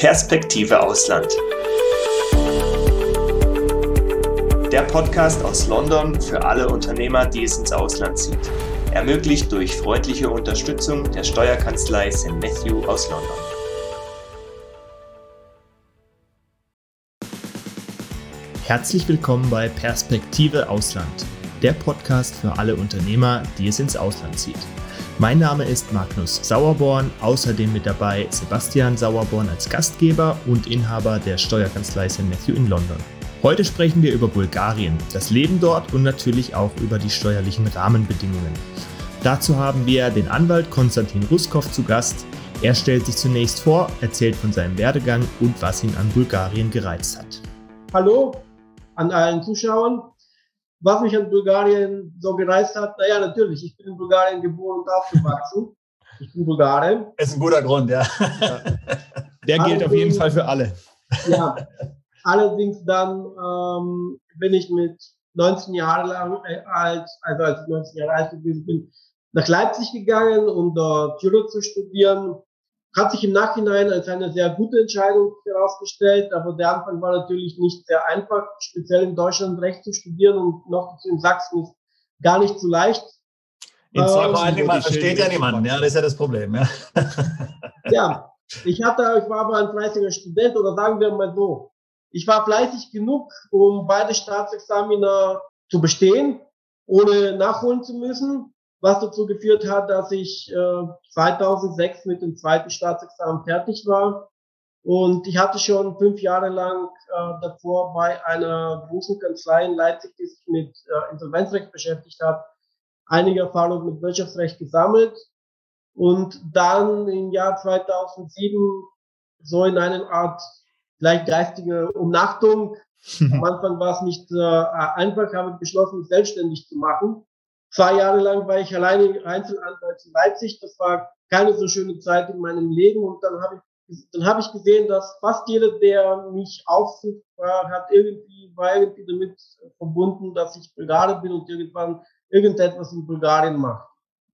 Perspektive Ausland. Der Podcast aus London für alle Unternehmer, die es ins Ausland zieht. Ermöglicht durch freundliche Unterstützung der Steuerkanzlei St. Matthew aus London. Herzlich willkommen bei Perspektive Ausland, der Podcast für alle Unternehmer, die es ins Ausland zieht. Mein Name ist Magnus Sauerborn, außerdem mit dabei Sebastian Sauerborn als Gastgeber und Inhaber der Steuerkanzlei St. Matthew in London. Heute sprechen wir über Bulgarien, das Leben dort und natürlich auch über die steuerlichen Rahmenbedingungen. Dazu haben wir den Anwalt Konstantin Ruskov zu Gast. Er stellt sich zunächst vor, erzählt von seinem Werdegang und was ihn an Bulgarien gereizt hat. Hallo an allen Zuschauern. Was mich an Bulgarien so gereist hat, naja, natürlich, ich bin in Bulgarien geboren und aufgewachsen. Ich bin Bulgarin. Ist ein guter Grund, ja. ja. Der gilt auf jeden Fall für alle. Ja. Allerdings dann ähm, bin ich mit 19 Jahren lang, äh, alt, also als ich 19 Jahre alt gewesen bin, nach Leipzig gegangen, um dort Jura zu studieren hat sich im Nachhinein als eine sehr gute Entscheidung herausgestellt, aber der Anfang war natürlich nicht sehr einfach, speziell in Deutschland Recht zu studieren und noch in Sachsen ist gar nicht so leicht. In zwei ähm, versteht ja niemanden, ja, das ist ja das Problem. Ja, ja ich, hatte, ich war aber ein fleißiger Student oder sagen wir mal so, ich war fleißig genug, um beide Staatsexamina zu bestehen, ohne nachholen zu müssen was dazu geführt hat, dass ich äh, 2006 mit dem zweiten Staatsexamen fertig war. Und ich hatte schon fünf Jahre lang äh, davor bei einer großen Kanzlei in Leipzig, die sich mit äh, Insolvenzrecht beschäftigt hat, einige Erfahrungen mit Wirtschaftsrecht gesammelt. Und dann im Jahr 2007 so in einer Art gleich geistige Umnachtung. Am Anfang war es nicht äh, einfach, habe beschlossen, mich selbstständig zu machen Zwei Jahre lang war ich alleine Einzelanwalt in Leipzig. Das war keine so schöne Zeit in meinem Leben. Und dann habe ich, dann habe ich gesehen, dass fast jeder, der mich aufsucht, war, hat irgendwie, war irgendwie damit verbunden, dass ich Bulgare bin und irgendwann irgendetwas in Bulgarien mache.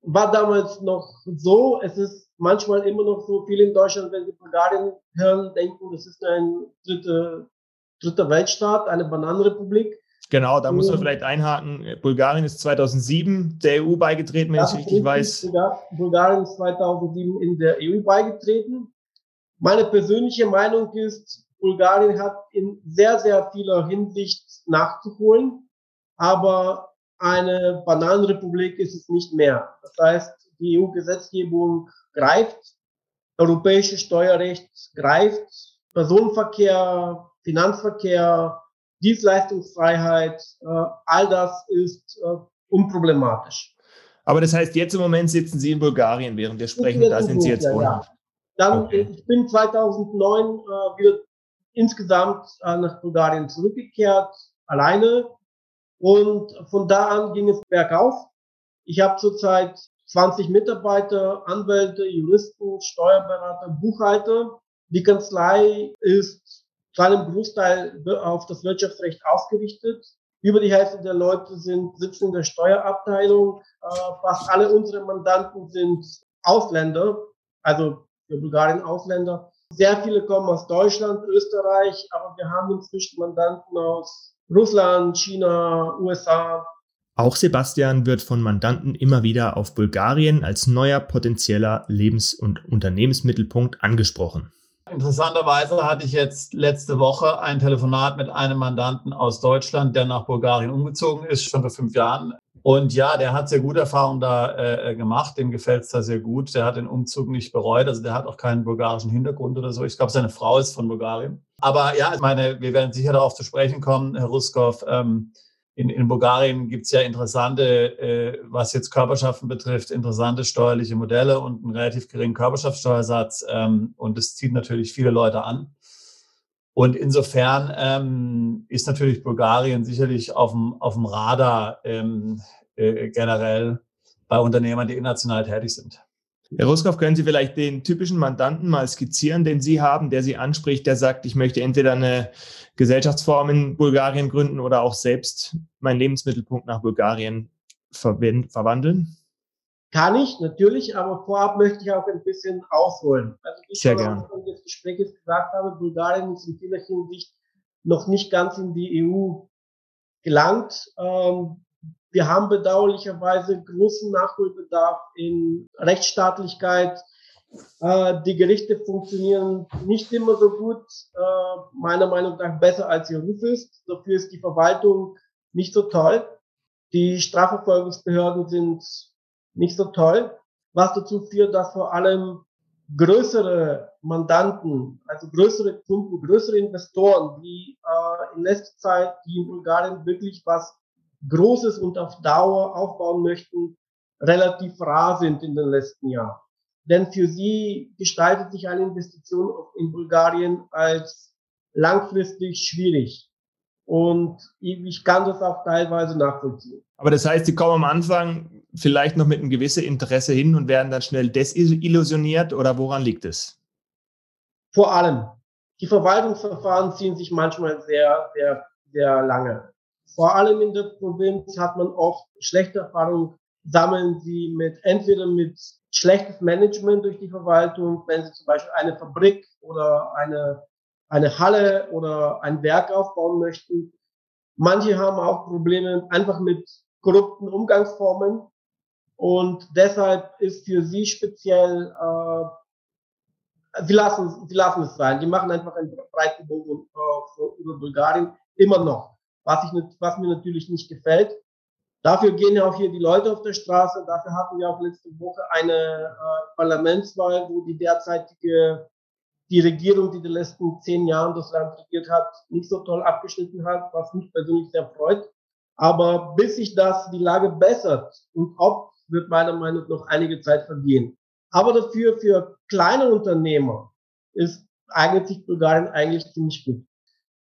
War damals noch so. Es ist manchmal immer noch so, viele in Deutschland, wenn sie Bulgarien hören, denken, das ist ein dritter, dritter Weltstaat, eine Bananenrepublik. Genau, da muss man vielleicht einhaken. Bulgarien ist 2007 der EU beigetreten, wenn ich es richtig weiß. Bulgarien ist 2007 in der EU beigetreten. Meine persönliche Meinung ist, Bulgarien hat in sehr, sehr vieler Hinsicht nachzuholen, aber eine Bananenrepublik ist es nicht mehr. Das heißt, die EU-Gesetzgebung greift, europäisches Steuerrecht greift, Personenverkehr, Finanzverkehr, Dienstleistungsfreiheit, äh, all das ist äh, unproblematisch. Aber das heißt, jetzt im Moment sitzen Sie in Bulgarien, während wir sprechen, da sind Sie jetzt wohnhaft. Ja. Dann, okay. Ich bin 2009 äh, wieder insgesamt äh, nach Bulgarien zurückgekehrt, alleine. Und von da an ging es bergauf. Ich habe zurzeit 20 Mitarbeiter, Anwälte, Juristen, Steuerberater, Buchhalter. Die Kanzlei ist zu einem Großteil auf das Wirtschaftsrecht ausgerichtet. Über die Hälfte der Leute sind, sitzen in der Steuerabteilung. Äh, fast alle unsere Mandanten sind Ausländer, also für Bulgarien Ausländer. Sehr viele kommen aus Deutschland, Österreich, aber wir haben inzwischen Mandanten aus Russland, China, USA. Auch Sebastian wird von Mandanten immer wieder auf Bulgarien als neuer potenzieller Lebens- und Unternehmensmittelpunkt angesprochen. Interessanterweise hatte ich jetzt letzte Woche ein Telefonat mit einem Mandanten aus Deutschland, der nach Bulgarien umgezogen ist, schon vor fünf Jahren. Und ja, der hat sehr gute Erfahrungen da äh, gemacht. Dem gefällt es da sehr gut. Der hat den Umzug nicht bereut. Also der hat auch keinen bulgarischen Hintergrund oder so. Ich glaube, seine Frau ist von Bulgarien. Aber ja, ich meine, wir werden sicher darauf zu sprechen kommen, Herr Ruskov. Ähm, in, in Bulgarien gibt es ja interessante, äh, was jetzt Körperschaften betrifft, interessante steuerliche Modelle und einen relativ geringen Körperschaftssteuersatz. Ähm, und das zieht natürlich viele Leute an. Und insofern ähm, ist natürlich Bulgarien sicherlich auf dem, auf dem Radar ähm, äh, generell bei Unternehmern, die international tätig sind. Herr Ruskow, können Sie vielleicht den typischen Mandanten mal skizzieren, den Sie haben, der Sie anspricht, der sagt, ich möchte entweder eine Gesellschaftsform in Bulgarien gründen oder auch selbst meinen Lebensmittelpunkt nach Bulgarien verwandeln? Kann ich, natürlich, aber vorab möchte ich auch ein bisschen ausholen. Also Sehr gerne. Gesprächs gesagt habe, Bulgarien ist in vieler Hinsicht noch nicht ganz in die EU gelangt. Ähm, wir haben bedauerlicherweise großen Nachholbedarf in Rechtsstaatlichkeit. Äh, die Gerichte funktionieren nicht immer so gut, äh, meiner Meinung nach besser als ihr Ruf ist. Dafür ist die Verwaltung nicht so toll. Die Strafverfolgungsbehörden sind nicht so toll, was dazu führt, dass vor allem größere Mandanten, also größere Kunden, größere Investoren, die äh, in letzter Zeit, die in Bulgarien wirklich was Großes und auf Dauer aufbauen möchten, relativ rar sind in den letzten Jahren. Denn für sie gestaltet sich eine Investition in Bulgarien als langfristig schwierig. Und ich kann das auch teilweise nachvollziehen. Aber das heißt, sie kommen am Anfang vielleicht noch mit einem gewissen Interesse hin und werden dann schnell desillusioniert oder woran liegt es? Vor allem. Die Verwaltungsverfahren ziehen sich manchmal sehr, sehr, sehr lange. Vor allem in der Provinz hat man oft schlechte Erfahrungen, sammeln sie mit, entweder mit schlechtes Management durch die Verwaltung, wenn sie zum Beispiel eine Fabrik oder eine eine Halle oder ein Werk aufbauen möchten. Manche haben auch Probleme einfach mit korrupten Umgangsformen. Und deshalb ist für sie speziell, äh, sie, lassen, sie lassen es sein. Die machen einfach einen breiten Bogen äh, über Bulgarien immer noch, was, ich, was mir natürlich nicht gefällt. Dafür gehen ja auch hier die Leute auf der Straße. Dafür hatten wir auch letzte Woche eine äh, Parlamentswahl, wo die derzeitige die Regierung, die die letzten zehn Jahre das Land regiert hat, nicht so toll abgeschnitten hat, was mich persönlich sehr freut. Aber bis sich das die Lage bessert und ob, wird meiner Meinung nach noch einige Zeit vergehen. Aber dafür für kleine Unternehmer ist eigentlich Bulgarien eigentlich ziemlich gut.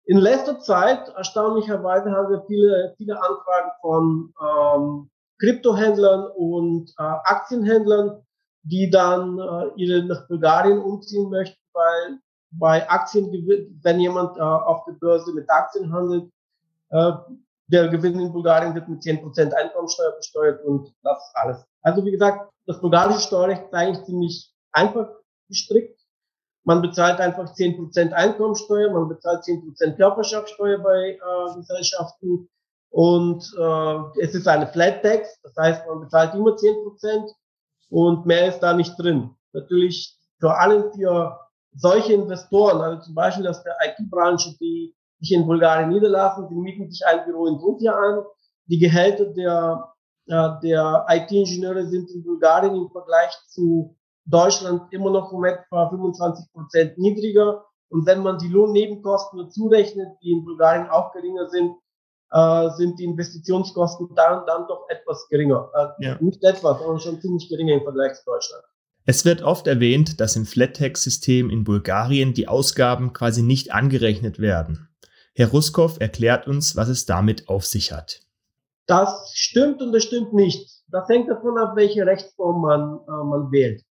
In letzter Zeit, erstaunlicherweise, haben wir viele, viele Anfragen von ähm, Kryptohändlern und äh, Aktienhändlern, die dann äh, ihre nach Bulgarien umziehen möchten, weil bei Aktien, wenn jemand äh, auf der Börse mit Aktien handelt, äh, der Gewinn in Bulgarien wird mit 10% Einkommensteuer besteuert und das alles. Also wie gesagt, das bulgarische Steuerrecht ist eigentlich ziemlich einfach gestrickt. Man bezahlt einfach 10% Einkommensteuer, man bezahlt 10% Körperschaftssteuer bei äh, Gesellschaften und äh, es ist eine Flat Tax, das heißt, man bezahlt immer 10% und mehr ist da nicht drin. Natürlich vor allem für solche Investoren, also zum Beispiel aus der IT-Branche, die sich in Bulgarien niederlassen, die mieten sich ein Büro in Sofia an. Die Gehälter der, äh, der IT-Ingenieure sind in Bulgarien im Vergleich zu Deutschland immer noch um etwa 25 Prozent niedriger. Und wenn man die Lohnnebenkosten dazu rechnet, die in Bulgarien auch geringer sind, äh, sind die Investitionskosten dann, dann doch etwas geringer. Äh, ja. Nicht etwas, sondern schon ziemlich geringer im Vergleich zu Deutschland. Es wird oft erwähnt, dass im Flat-Tax-System in Bulgarien die Ausgaben quasi nicht angerechnet werden. Herr Ruskow erklärt uns, was es damit auf sich hat. Das stimmt und das stimmt nicht. Das hängt davon ab, welche Rechtsform man, äh, man wählt.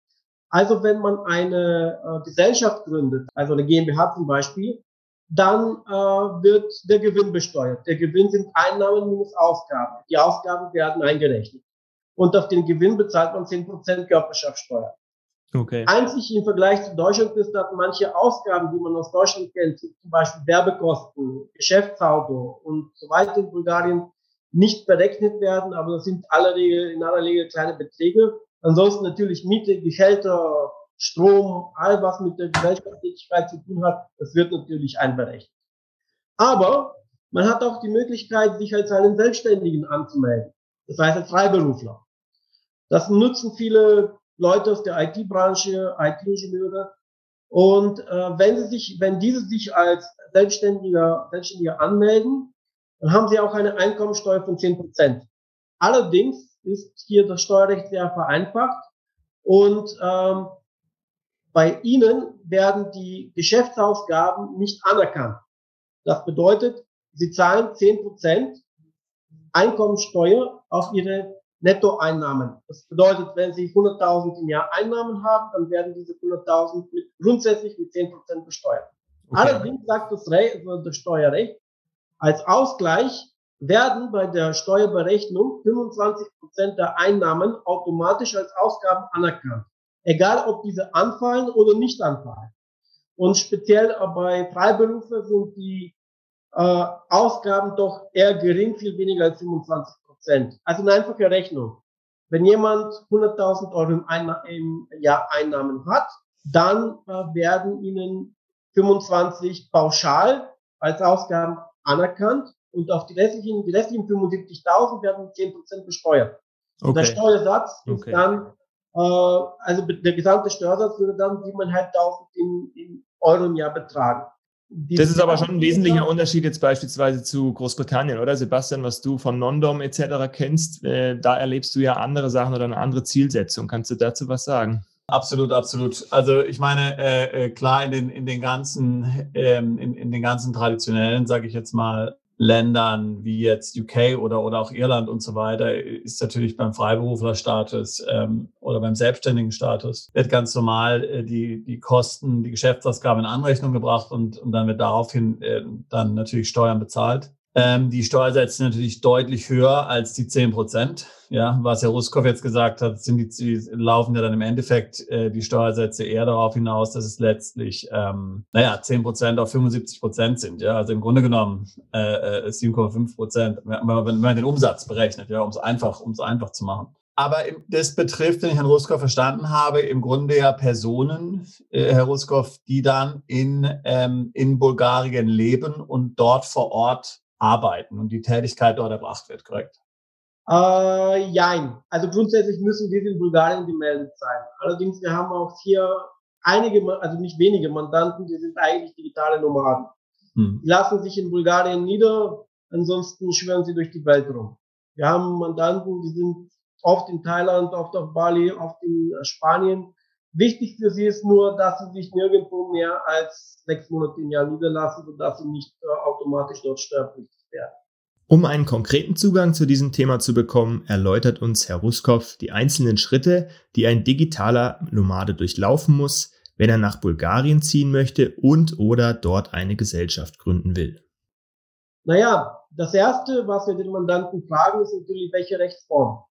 Also wenn man eine äh, Gesellschaft gründet, also eine GmbH zum Beispiel, dann äh, wird der Gewinn besteuert. Der Gewinn sind Einnahmen minus Ausgaben. Die Ausgaben werden eingerechnet. Und auf den Gewinn bezahlt man 10% Körperschaftssteuer. Okay. Einzig im Vergleich zu Deutschland ist, dass manche Ausgaben, die man aus Deutschland kennt, zum Beispiel Werbekosten, Geschäftsauto und so weiter in Bulgarien nicht berechnet werden, aber das sind aller Regel, in aller Regel kleine Beträge. Ansonsten natürlich Miete, Gehälter, Strom, all was mit der Gesellschaftstätigkeit zu tun hat, das wird natürlich einberechnet. Aber man hat auch die Möglichkeit, sich als einen Selbstständigen anzumelden. Das heißt als Freiberufler. Das nutzen viele Leute aus der IT-Branche, IT-Ingenieure. Und äh, wenn sie sich, wenn diese sich als Selbstständiger, Selbstständiger anmelden, dann haben sie auch eine Einkommensteuer von 10 Prozent. Allerdings ist hier das Steuerrecht sehr vereinfacht und ähm, bei ihnen werden die Geschäftsausgaben nicht anerkannt. Das bedeutet, sie zahlen 10 Prozent Einkommensteuer auf ihre Nettoeinnahmen. Das bedeutet, wenn Sie 100.000 im Jahr Einnahmen haben, dann werden diese 100.000 mit, grundsätzlich mit 10% besteuert. Okay. Allerdings sagt das, Re also das Steuerrecht, als Ausgleich werden bei der Steuerberechnung 25% der Einnahmen automatisch als Ausgaben anerkannt. Egal, ob diese anfallen oder nicht anfallen. Und speziell bei Freiberufler sind die äh, Ausgaben doch eher gering, viel weniger als 25 Prozent. Also eine einfache Rechnung. Wenn jemand 100.000 Euro im, Einna im Jahr Einnahmen hat, dann äh, werden ihnen 25 pauschal als Ausgaben anerkannt und auf die restlichen, die restlichen 75.000 werden 10% besteuert. Okay. Und der Steuersatz okay. ist dann, äh, also der gesamte Steuersatz würde dann 7.500 in, in Euro im Jahr betragen. Das ist aber schon ein wesentlicher Unterschied jetzt beispielsweise zu Großbritannien, oder Sebastian, was du von Non-Dom etc. kennst. Äh, da erlebst du ja andere Sachen oder eine andere Zielsetzung. Kannst du dazu was sagen? Absolut, absolut. Also ich meine, äh, äh klar, in den, in den ganzen, ähm, in, in den ganzen traditionellen, sage ich jetzt mal, Ländern wie jetzt UK oder, oder auch Irland und so weiter ist natürlich beim Freiberuflerstatus ähm, oder beim selbstständigen Status wird ganz normal äh, die, die Kosten, die Geschäftsausgaben in Anrechnung gebracht und, und dann wird daraufhin äh, dann natürlich Steuern bezahlt. Ähm, die Steuersätze sind natürlich deutlich höher als die 10 Prozent. Ja, was Herr Ruskow jetzt gesagt hat, sind die, die laufen ja dann im Endeffekt äh, die Steuersätze eher darauf hinaus, dass es letztlich, ähm, naja, 10 Prozent auf 75 Prozent sind. Ja, also im Grunde genommen äh, 7,5 äh, Prozent, wenn man, wenn man den Umsatz berechnet, ja, um es einfach, um es einfach zu machen. Aber das betrifft, wenn ich Herrn Ruskow verstanden habe, im Grunde ja Personen, äh, Herr Ruskow, die dann in, ähm, in Bulgarien leben und dort vor Ort arbeiten und die Tätigkeit dort erbracht wird, korrekt? Äh, jein. Also grundsätzlich müssen wir in Bulgarien gemeldet sein. Allerdings, wir haben auch hier einige, also nicht wenige Mandanten, die sind eigentlich digitale Nomaden. Hm. Die lassen sich in Bulgarien nieder, ansonsten schwören sie durch die Welt rum. Wir haben Mandanten, die sind oft in Thailand, oft auf Bali, oft in Spanien. Wichtig für sie ist nur, dass sie sich nirgendwo mehr als sechs Monate im Jahr niederlassen, sodass sie nicht äh, automatisch dort steuerpflichtig werden. Um einen konkreten Zugang zu diesem Thema zu bekommen, erläutert uns Herr Ruskow die einzelnen Schritte, die ein digitaler Nomade durchlaufen muss, wenn er nach Bulgarien ziehen möchte und oder dort eine Gesellschaft gründen will. Naja, das Erste, was wir den Mandanten fragen, ist natürlich, welche Rechtsform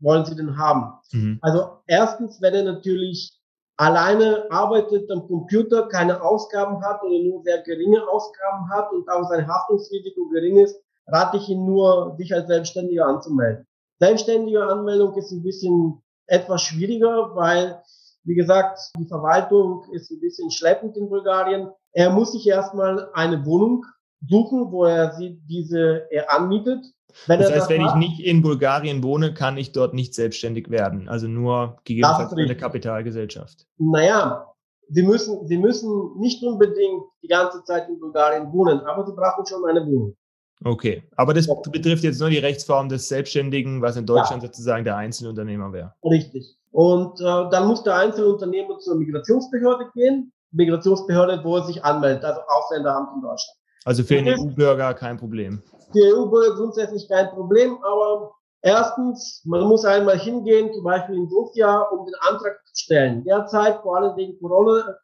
wollen sie denn haben? Mhm. Also erstens, wenn er natürlich alleine arbeitet am Computer, keine Ausgaben hat oder nur sehr geringe Ausgaben hat und auch sein Haftungsrisiko gering ist, rate ich ihn nur, sich als Selbstständiger anzumelden. Selbstständige Anmeldung ist ein bisschen etwas schwieriger, weil, wie gesagt, die Verwaltung ist ein bisschen schleppend in Bulgarien. Er muss sich erstmal eine Wohnung suchen, wo er sie diese er anmietet. Wenn das heißt, wenn ich nicht in Bulgarien wohne, kann ich dort nicht selbstständig werden. Also nur gegebenenfalls eine Kapitalgesellschaft. Naja, Sie müssen, Sie müssen nicht unbedingt die ganze Zeit in Bulgarien wohnen, aber Sie brauchen schon eine Wohnung. Okay, aber das betrifft jetzt nur die Rechtsform des Selbstständigen, was in Deutschland ja. sozusagen der Einzelunternehmer wäre. Richtig. Und äh, dann muss der Einzelunternehmer zur Migrationsbehörde gehen, Migrationsbehörde, wo er sich anmeldet, also Ausländeramt in Deutschland. Also für einen EU-Bürger kein Problem. Für EU-Bürger grundsätzlich kein Problem, aber erstens, man muss einmal hingehen, zum Beispiel in Sofia, um den Antrag zu stellen. Derzeit, vor allem wegen Corona,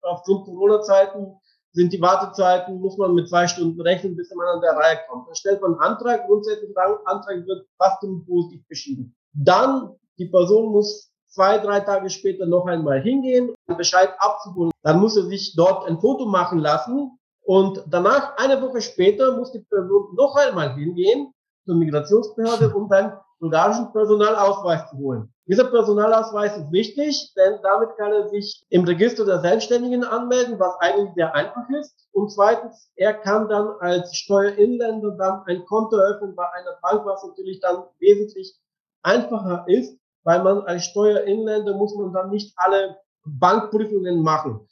aufgrund Corona-Zeiten, sind die Wartezeiten, muss man mit zwei Stunden rechnen, bis man an der Reihe kommt. Dann stellt man einen Antrag, grundsätzlich der Antrag wird fast im positiv beschieden. Dann, die Person muss zwei, drei Tage später noch einmal hingehen, um Bescheid abzuholen. Dann muss er sich dort ein Foto machen lassen und danach, eine Woche später, muss die Person noch einmal hingehen zur Migrationsbehörde, um dann bulgarischen Personalausweis zu holen. Dieser Personalausweis ist wichtig, denn damit kann er sich im Register der Selbstständigen anmelden, was eigentlich sehr einfach ist. Und zweitens, er kann dann als Steuerinländer dann ein Konto eröffnen bei einer Bank, was natürlich dann wesentlich einfacher ist, weil man als Steuerinländer muss man dann nicht alle Bankprüfungen machen.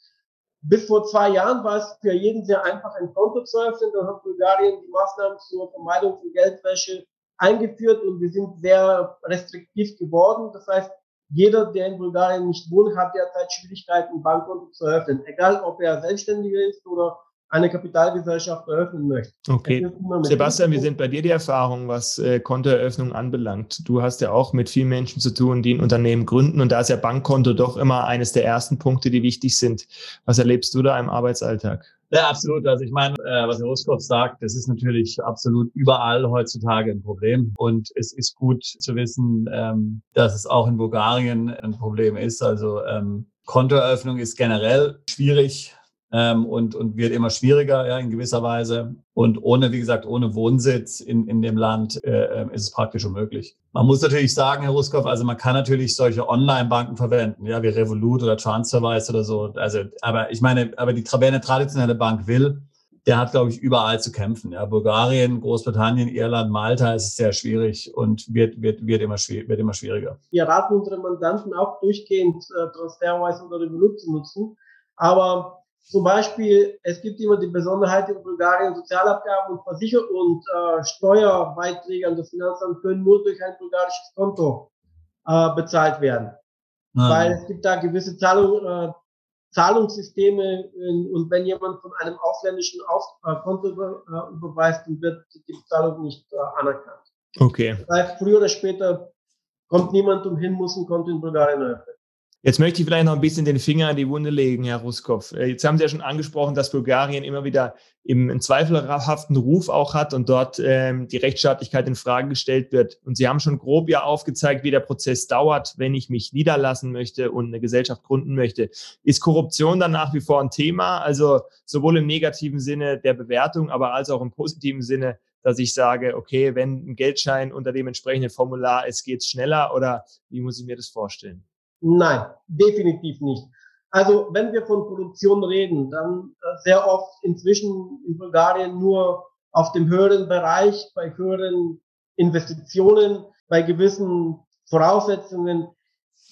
Bis vor zwei Jahren war es für jeden sehr einfach, ein Konto zu öffnen. Dann hat Bulgarien die Maßnahmen zur Vermeidung von Geldwäsche eingeführt und wir sind sehr restriktiv geworden. Das heißt, jeder, der in Bulgarien nicht wohnt, hat derzeit Schwierigkeiten, ein Bankkonto zu eröffnen. Egal, ob er Selbstständiger ist oder eine Kapitalgesellschaft eröffnen möchte. Okay. Sebastian, wie sind bei dir die Erfahrungen, was äh, Kontoeröffnung anbelangt? Du hast ja auch mit vielen Menschen zu tun, die ein Unternehmen gründen und da ist ja Bankkonto doch immer eines der ersten Punkte, die wichtig sind. Was erlebst du da im Arbeitsalltag? Ja, absolut. Also ich meine, äh, was Herr Ruskopf sagt, das ist natürlich absolut überall heutzutage ein Problem. Und es ist gut zu wissen, ähm, dass es auch in Bulgarien ein Problem ist. Also ähm, Kontoeröffnung ist generell schwierig ähm, und, und wird immer schwieriger ja, in gewisser Weise. Und ohne, wie gesagt, ohne Wohnsitz in, in dem Land äh, ähm, ist es praktisch unmöglich. Man muss natürlich sagen, Herr Ruskow, also man kann natürlich solche Online-Banken verwenden, ja, wie Revolut oder Transferwise oder so. Also, aber ich meine, aber die wer traditionelle Bank will, der hat, glaube ich, überall zu kämpfen. Ja, Bulgarien, Großbritannien, Irland, Malta ist sehr schwierig und wird, wird, wird, immer, wird immer schwieriger. Wir raten unsere Mandanten auch durchgehend äh, Transferwise oder Revolut zu nutzen. Aber zum Beispiel, es gibt immer die Besonderheit in Bulgarien, Sozialabgaben und Versicherung und äh, Steuerbeiträge an das Finanzamt können nur durch ein bulgarisches Konto äh, bezahlt werden. Ah. Weil es gibt da gewisse Zahlung, äh, Zahlungssysteme in, und wenn jemand von einem ausländischen Auf, äh, Konto äh, überweist, dann wird die Zahlung nicht äh, anerkannt. Okay. Das heißt, früher oder später kommt niemand umhin, muss ein Konto in Bulgarien eröffnen. Jetzt möchte ich vielleicht noch ein bisschen den Finger in die Wunde legen, Herr Ruskow. Äh, jetzt haben Sie ja schon angesprochen, dass Bulgarien immer wieder im, im zweifelhaften Ruf auch hat und dort ähm, die Rechtsstaatlichkeit in Frage gestellt wird. Und Sie haben schon grob ja aufgezeigt, wie der Prozess dauert, wenn ich mich niederlassen möchte und eine Gesellschaft gründen möchte. Ist Korruption dann nach wie vor ein Thema? Also sowohl im negativen Sinne der Bewertung, aber als auch im positiven Sinne, dass ich sage, okay, wenn ein Geldschein unter dem entsprechenden Formular ist, geht es schneller oder wie muss ich mir das vorstellen? Nein, definitiv nicht. Also wenn wir von Produktion reden, dann äh, sehr oft inzwischen in Bulgarien nur auf dem höheren Bereich, bei höheren Investitionen, bei gewissen Voraussetzungen.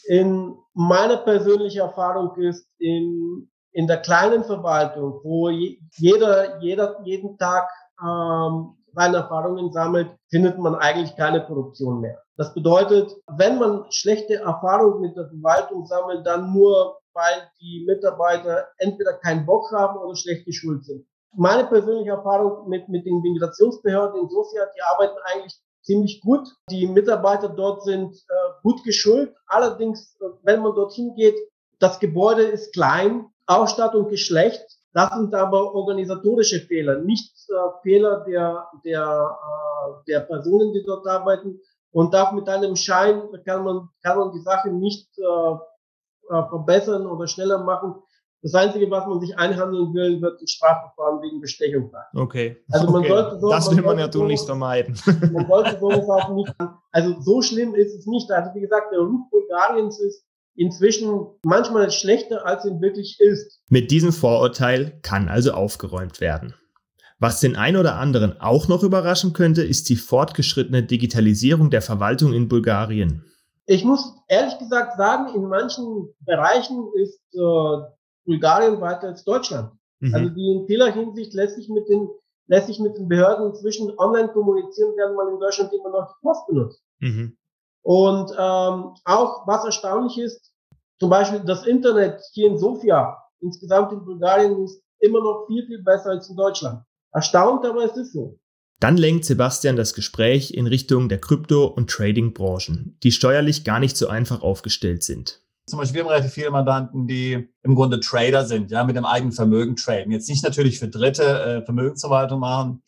In meiner persönlichen Erfahrung ist in, in der kleinen Verwaltung, wo jeder, jeder jeden Tag ähm, seine Erfahrungen sammelt, findet man eigentlich keine Korruption mehr. Das bedeutet, wenn man schlechte Erfahrungen mit der Verwaltung sammelt, dann nur, weil die Mitarbeiter entweder keinen Bock haben oder schlecht geschult sind. Meine persönliche Erfahrung mit, mit den Migrationsbehörden in Sofia, die arbeiten eigentlich ziemlich gut. Die Mitarbeiter dort sind äh, gut geschult. Allerdings, wenn man dorthin geht, das Gebäude ist klein, Ausstattung ist schlecht. Das sind aber organisatorische Fehler, nicht äh, Fehler der, der, äh, der Personen, die dort arbeiten. Und auch mit einem Schein kann man, kann man die Sache nicht äh, äh, verbessern oder schneller machen. Das Einzige, was man sich einhandeln will, wird ein Strafverfahren wegen Bestechung sein. Okay. Also man okay. sollte so, das will man, man ja tunlichst vermeiden. Man sollte sowas auch nicht. Also so schlimm ist es nicht. Also wie gesagt, der Ruf Bulgariens ist inzwischen manchmal schlechter, als er wirklich ist. Mit diesem Vorurteil kann also aufgeräumt werden. Was den einen oder anderen auch noch überraschen könnte, ist die fortgeschrittene Digitalisierung der Verwaltung in Bulgarien. Ich muss ehrlich gesagt sagen, in manchen Bereichen ist äh, Bulgarien weiter als Deutschland. Mhm. Also die in vieler Hinsicht lässt sich mit den lässt sich mit den Behörden inzwischen online kommunizieren, während man in Deutschland immer noch die Post benutzt. Mhm. Und ähm, auch was erstaunlich ist, zum Beispiel das Internet hier in Sofia, insgesamt in Bulgarien, ist immer noch viel, viel besser als in Deutschland. Erstaunt, aber es ist so. Dann lenkt Sebastian das Gespräch in Richtung der Krypto- und Trading-Branchen, die steuerlich gar nicht so einfach aufgestellt sind. Zum Beispiel, wir haben relativ viele Mandanten, die im Grunde Trader sind, ja, mit dem eigenen Vermögen traden. Jetzt nicht natürlich für Dritte äh, Vermögensverwaltung machen,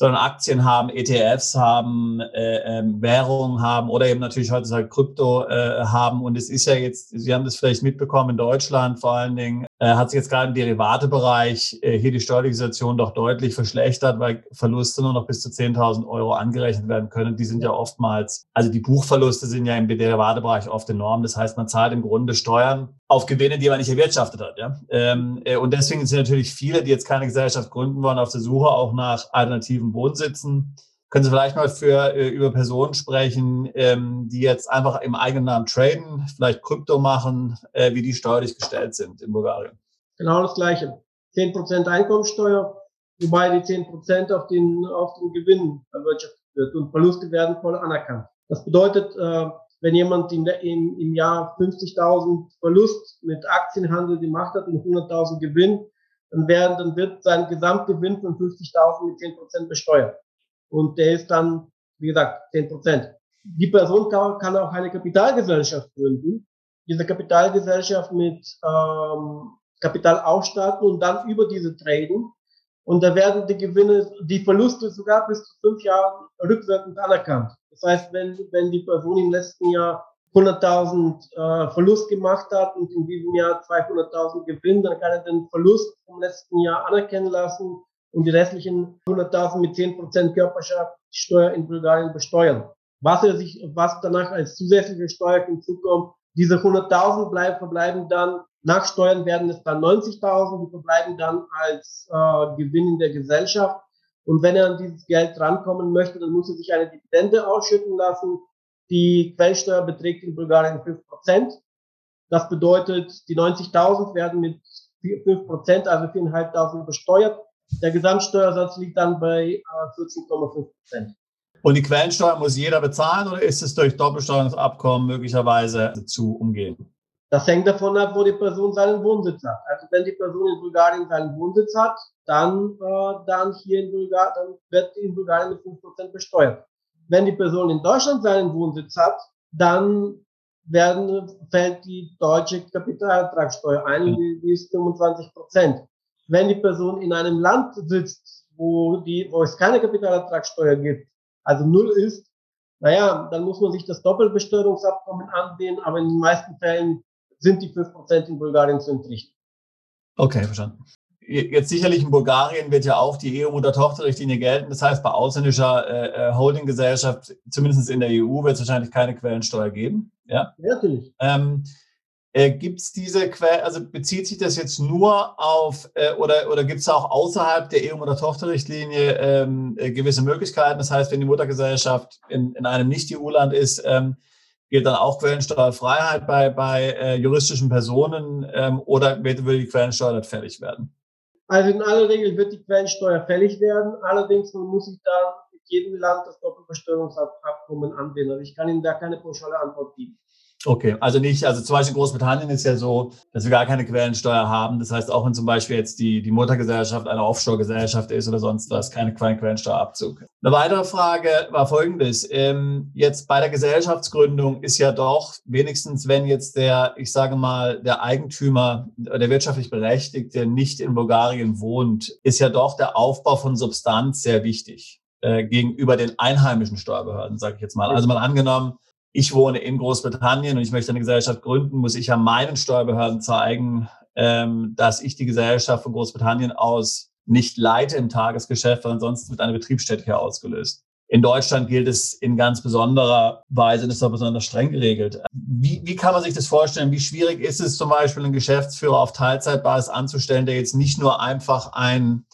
sondern Aktien haben, ETFs haben, äh, äh, Währungen haben oder eben natürlich heutzutage Krypto äh, haben. Und es ist ja jetzt, Sie haben das vielleicht mitbekommen in Deutschland vor allen Dingen, hat sich jetzt gerade im Derivatebereich äh, hier die steuerliche Situation doch deutlich verschlechtert, weil Verluste nur noch bis zu 10.000 Euro angerechnet werden können. Die sind ja oftmals, also die Buchverluste sind ja im Derivatebereich oft enorm. Das heißt, man zahlt im Grunde Steuern auf Gewinne, die man nicht erwirtschaftet hat. Ja? Ähm, äh, und deswegen sind natürlich viele, die jetzt keine Gesellschaft gründen wollen, auf der Suche auch nach alternativen Wohnsitzen. Können Sie vielleicht mal für, äh, über Personen sprechen, ähm, die jetzt einfach im eigenen Namen traden, vielleicht Krypto machen, äh, wie die steuerlich gestellt sind in Bulgarien? Genau das Gleiche. 10% Einkommensteuer, wobei die 10% auf den, auf den Gewinn erwirtschaftet wird und Verluste werden voll anerkannt. Das bedeutet, äh, wenn jemand in, in, im Jahr 50.000 Verlust mit Aktienhandel gemacht hat und 100.000 Gewinn, dann, werden, dann wird sein Gesamtgewinn von 50.000 mit 10% besteuert und der ist dann, wie gesagt, 10 Prozent. Die Person kann, kann auch eine Kapitalgesellschaft gründen, diese Kapitalgesellschaft mit ähm, Kapital aufstarten und dann über diese traden. Und da werden die Gewinne, die Verluste sogar bis zu fünf Jahren rückwirkend anerkannt. Das heißt, wenn, wenn die Person im letzten Jahr 100.000 äh, Verlust gemacht hat und in diesem Jahr 200.000 Gewinn, dann kann er den Verlust vom letzten Jahr anerkennen lassen und die restlichen 100.000 mit 10% Körperschaftssteuer in Bulgarien besteuern. Was er sich, was danach als zusätzliche Steuer hinzukommt, diese 100.000 bleiben, verbleiben dann, nach Steuern werden es dann 90.000, die verbleiben dann als äh, Gewinn in der Gesellschaft. Und wenn er an dieses Geld rankommen möchte, dann muss er sich eine Dividende ausschütten lassen die Quellsteuer beträgt in Bulgarien 5%. Das bedeutet, die 90.000 werden mit 5%, also 4.500 besteuert. Der Gesamtsteuersatz liegt dann bei 14,5%. Äh, Und die Quellensteuer muss jeder bezahlen oder ist es durch Doppelsteuerungsabkommen möglicherweise zu umgehen? Das hängt davon ab, wo die Person seinen Wohnsitz hat. Also wenn die Person in Bulgarien seinen Wohnsitz hat, dann, äh, dann hier in Bulgarien, dann wird in Bulgarien mit 5% besteuert. Wenn die Person in Deutschland seinen Wohnsitz hat, dann werden, fällt die deutsche Kapitalertragssteuer ein, die, die ist 25 Prozent. Wenn die Person in einem Land sitzt, wo, die, wo es keine Kapitalertragssteuer gibt, also null ist, naja, dann muss man sich das Doppelbesteuerungsabkommen ansehen, aber in den meisten Fällen sind die 5% in Bulgarien zu entrichten. Okay, verstanden jetzt sicherlich in Bulgarien wird ja auch die Ehe-Mutter-Tochter-Richtlinie gelten. Das heißt, bei ausländischer äh, äh Holdinggesellschaft, zumindest in der EU, wird es wahrscheinlich keine Quellensteuer geben. Ja, natürlich. Ähm, äh, gibt es diese Quelle, also bezieht sich das jetzt nur auf äh, oder, oder gibt es auch außerhalb der Ehe- oder Tochterrichtlinie ähm, äh, gewisse Möglichkeiten? Das heißt, wenn die Muttergesellschaft in, in einem Nicht-EU-Land ist, ähm, gilt dann auch Quellensteuerfreiheit bei, bei äh, juristischen Personen ähm, oder wird, würde die Quellensteuer nicht fällig werden? Also in aller Regel wird die Quellensteuer fällig werden. Allerdings muss ich dann mit jedem Land das Doppelbesteuerungsabkommen anwenden. Also ich kann Ihnen da keine pauschale Antwort geben. Okay, also nicht, also zum Beispiel Großbritannien ist ja so, dass wir gar keine Quellensteuer haben. Das heißt, auch wenn zum Beispiel jetzt die, die Muttergesellschaft eine Offshore-Gesellschaft ist oder sonst was, keine Quellensteuerabzug. Eine weitere Frage war folgendes. Ähm, jetzt bei der Gesellschaftsgründung ist ja doch wenigstens, wenn jetzt der, ich sage mal, der Eigentümer, der wirtschaftlich Berechtigte nicht in Bulgarien wohnt, ist ja doch der Aufbau von Substanz sehr wichtig äh, gegenüber den einheimischen Steuerbehörden, sage ich jetzt mal. Also mal angenommen, ich wohne in Großbritannien und ich möchte eine Gesellschaft gründen, muss ich ja meinen Steuerbehörden zeigen, ähm, dass ich die Gesellschaft von Großbritannien aus nicht leite im Tagesgeschäft, weil ansonsten wird eine Betriebsstätte hier ausgelöst. In Deutschland gilt es in ganz besonderer Weise und ist auch besonders streng geregelt. Wie, wie kann man sich das vorstellen? Wie schwierig ist es zum Beispiel, einen Geschäftsführer auf Teilzeitbasis anzustellen, der jetzt nicht nur einfach ein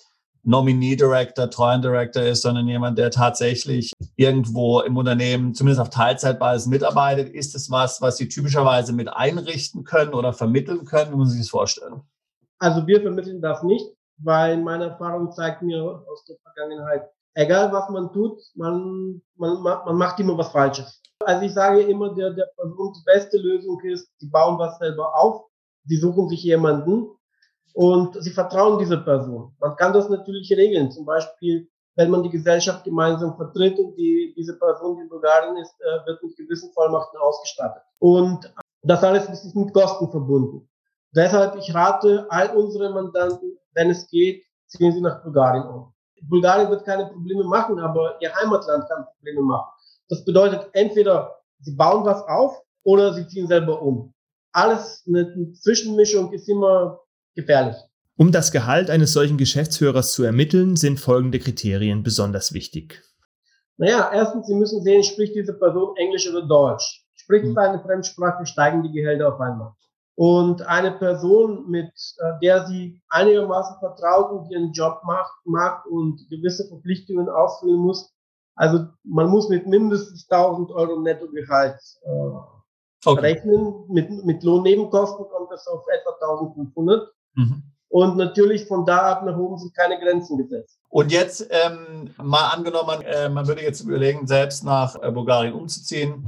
Nominee Director, Treuen Director ist, sondern jemand, der tatsächlich irgendwo im Unternehmen zumindest auf Teilzeitbasis mitarbeitet. Ist es was, was Sie typischerweise mit einrichten können oder vermitteln können? Wie muss ich das vorstellen? Also wir vermitteln das nicht, weil meine Erfahrung zeigt mir aus der Vergangenheit, egal was man tut, man, man, man macht immer was Falsches. Also ich sage immer, der, der Person die beste Lösung ist, sie bauen was selber auf, sie suchen sich jemanden, und sie vertrauen dieser Person. Man kann das natürlich regeln, zum Beispiel, wenn man die Gesellschaft gemeinsam vertritt und die, diese Person, die in Bulgarien ist, äh, wird mit gewissen Vollmachten ausgestattet. Und das alles ist mit Kosten verbunden. Deshalb, ich rate all unsere Mandanten, wenn es geht, ziehen sie nach Bulgarien um. Bulgarien wird keine Probleme machen, aber ihr Heimatland kann Probleme machen. Das bedeutet, entweder sie bauen was auf oder sie ziehen selber um. Alles, eine Zwischenmischung ist immer gefährlich. Um das Gehalt eines solchen Geschäftsführers zu ermitteln, sind folgende Kriterien besonders wichtig. Naja, erstens, Sie müssen sehen, spricht diese Person Englisch oder Deutsch. Spricht mhm. eine Fremdsprache, steigen die Gehälter auf einmal. Und eine Person, mit äh, der Sie einigermaßen vertraut und ihren Job macht, mag und gewisse Verpflichtungen ausfüllen muss, also man muss mit mindestens 1000 Euro Nettogehalt äh, okay. rechnen. Mit, mit Lohnnebenkosten kommt das auf etwa 1500. Mhm. Und natürlich von da ab nach oben sind keine Grenzen gesetzt. Und jetzt ähm, mal angenommen, äh, man würde jetzt überlegen, selbst nach äh, Bulgarien umzuziehen.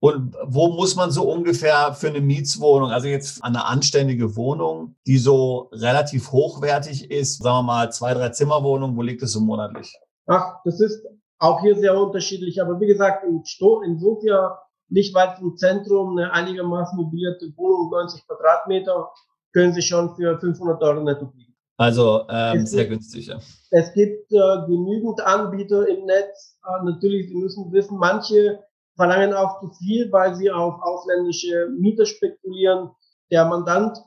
Und wo muss man so ungefähr für eine Mietswohnung, also jetzt eine anständige Wohnung, die so relativ hochwertig ist, sagen wir mal zwei, drei Zimmerwohnung, wo liegt es so monatlich? Ach, das ist auch hier sehr unterschiedlich. Aber wie gesagt, in, Sto in Sofia, nicht weit vom Zentrum, eine einigermaßen mobilierte Wohnung, 90 Quadratmeter, können Sie schon für 500 Euro netto kriegen. Also ähm, sehr gibt, günstig. Ja. Es gibt äh, genügend Anbieter im Netz. Äh, natürlich, Sie müssen wissen, manche verlangen auch zu viel, weil sie auf ausländische Mieter spekulieren. Der Mandant,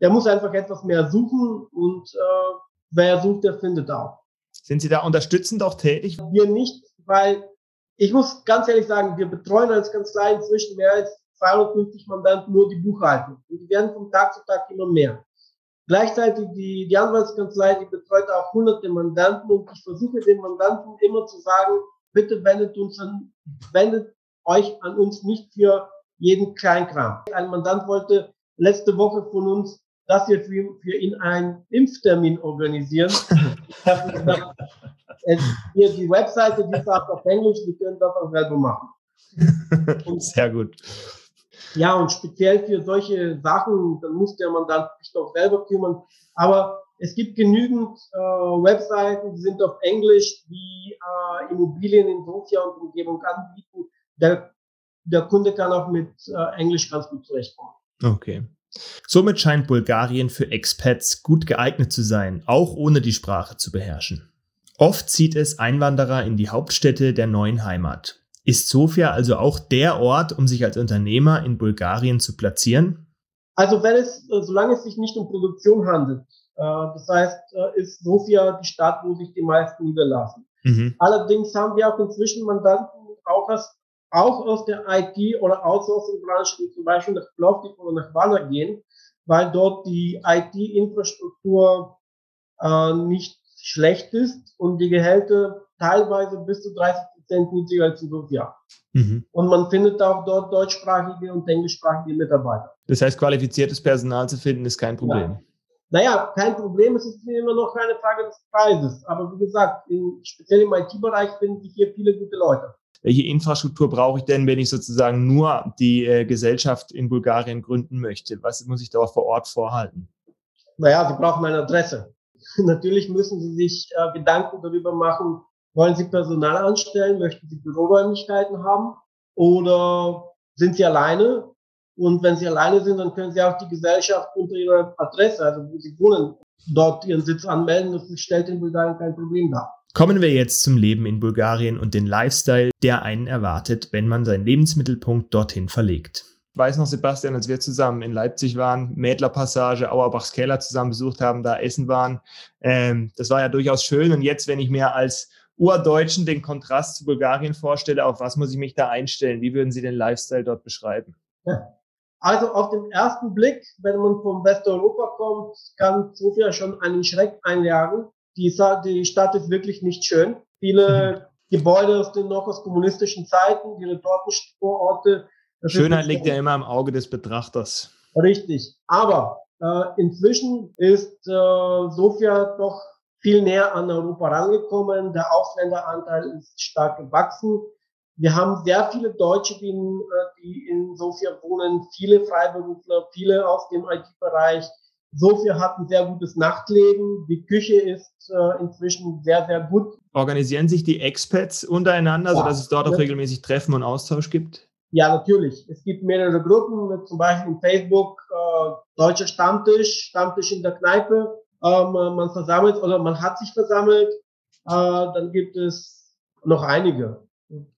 der muss einfach etwas mehr suchen und äh, wer sucht, der findet auch. Sind Sie da unterstützend auch tätig? Wir nicht, weil ich muss ganz ehrlich sagen, wir betreuen als Kanzlei inzwischen mehr als 250 Mandanten nur die Buchhaltung. Und die werden von Tag zu Tag immer mehr. Gleichzeitig die, die Anwaltskanzlei, die betreut auch hunderte Mandanten und ich versuche den Mandanten immer zu sagen, bitte wendet uns an, wendet euch an uns nicht für jeden Kleinkram. Ein Mandant wollte letzte Woche von uns, dass wir für, für ihn einen Impftermin organisieren. gesagt, hier die Webseite, die auch auf Englisch, die können das auch selber machen. Und, Sehr gut. Ja, und speziell für solche Sachen, dann muss der Mandant sich doch selber kümmern. Aber es gibt genügend äh, Webseiten, die sind auf Englisch, die äh, Immobilien in Sofia und Umgebung anbieten. Der, der Kunde kann auch mit äh, Englisch ganz gut zurechtkommen. Okay. Somit scheint Bulgarien für Expats gut geeignet zu sein, auch ohne die Sprache zu beherrschen. Oft zieht es Einwanderer in die Hauptstädte der neuen Heimat. Ist Sofia also auch der Ort, um sich als Unternehmer in Bulgarien zu platzieren? Also wenn es, äh, solange es sich nicht um Produktion handelt, äh, das heißt, äh, ist Sofia die Stadt, wo sich die meisten niederlassen. Mhm. Allerdings haben wir auch inzwischen Mandanten auch aus, auch aus der IT- oder Outsourcing-Branche, die zum Beispiel nach Plovdiv oder nach Varna gehen, weil dort die IT-Infrastruktur äh, nicht schlecht ist und die Gehälter teilweise bis zu 30 Prozent niedriger als in Sofia. Mhm. Und man findet auch dort deutschsprachige und englischsprachige Mitarbeiter. Das heißt, qualifiziertes Personal zu finden, ist kein Problem. Ja. Naja, kein Problem, es ist immer noch keine Frage des Preises. Aber wie gesagt, in, speziell im IT-Bereich finden sich hier viele gute Leute. Welche Infrastruktur brauche ich denn, wenn ich sozusagen nur die äh, Gesellschaft in Bulgarien gründen möchte? Was muss ich da vor Ort vorhalten? Naja, Sie brauchen eine Adresse. Natürlich müssen Sie sich äh, Gedanken darüber machen, wollen Sie Personal anstellen, möchten Sie Büroräumlichkeiten haben oder sind Sie alleine? Und wenn Sie alleine sind, dann können Sie auch die Gesellschaft unter Ihrer Adresse, also wo Sie wohnen, dort Ihren Sitz anmelden. Das stellt in Bulgarien kein Problem dar. Kommen wir jetzt zum Leben in Bulgarien und den Lifestyle, der einen erwartet, wenn man seinen Lebensmittelpunkt dorthin verlegt weiß noch, Sebastian, als wir zusammen in Leipzig waren, Mädlerpassage, Auerbachs Keller zusammen besucht haben, da essen waren. Ähm, das war ja durchaus schön. Und jetzt, wenn ich mir als Urdeutschen den Kontrast zu Bulgarien vorstelle, auf was muss ich mich da einstellen? Wie würden Sie den Lifestyle dort beschreiben? Also auf den ersten Blick, wenn man von Westeuropa kommt, kann Sofia schon einen Schreck einjagen. Die, die Stadt ist wirklich nicht schön. Viele mhm. Gebäude aus den noch aus kommunistischen Zeiten, die Retortenvororte Schönheit liegt ja immer im Auge des Betrachters. Richtig. Aber äh, inzwischen ist äh, Sofia doch viel näher an Europa rangekommen. Der Ausländeranteil ist stark gewachsen. Wir haben sehr viele Deutsche, die in, äh, die in Sofia wohnen, viele Freiberufler, viele aus dem IT-Bereich. Sofia hat ein sehr gutes Nachtleben. Die Küche ist äh, inzwischen sehr, sehr gut. Organisieren sich die Expats untereinander, ja. sodass es dort auch regelmäßig Treffen und Austausch gibt? Ja, natürlich. Es gibt mehrere Gruppen, zum Beispiel in Facebook, äh, deutscher Stammtisch, Stammtisch in der Kneipe. Ähm, man versammelt oder man hat sich versammelt. Äh, dann gibt es noch einige.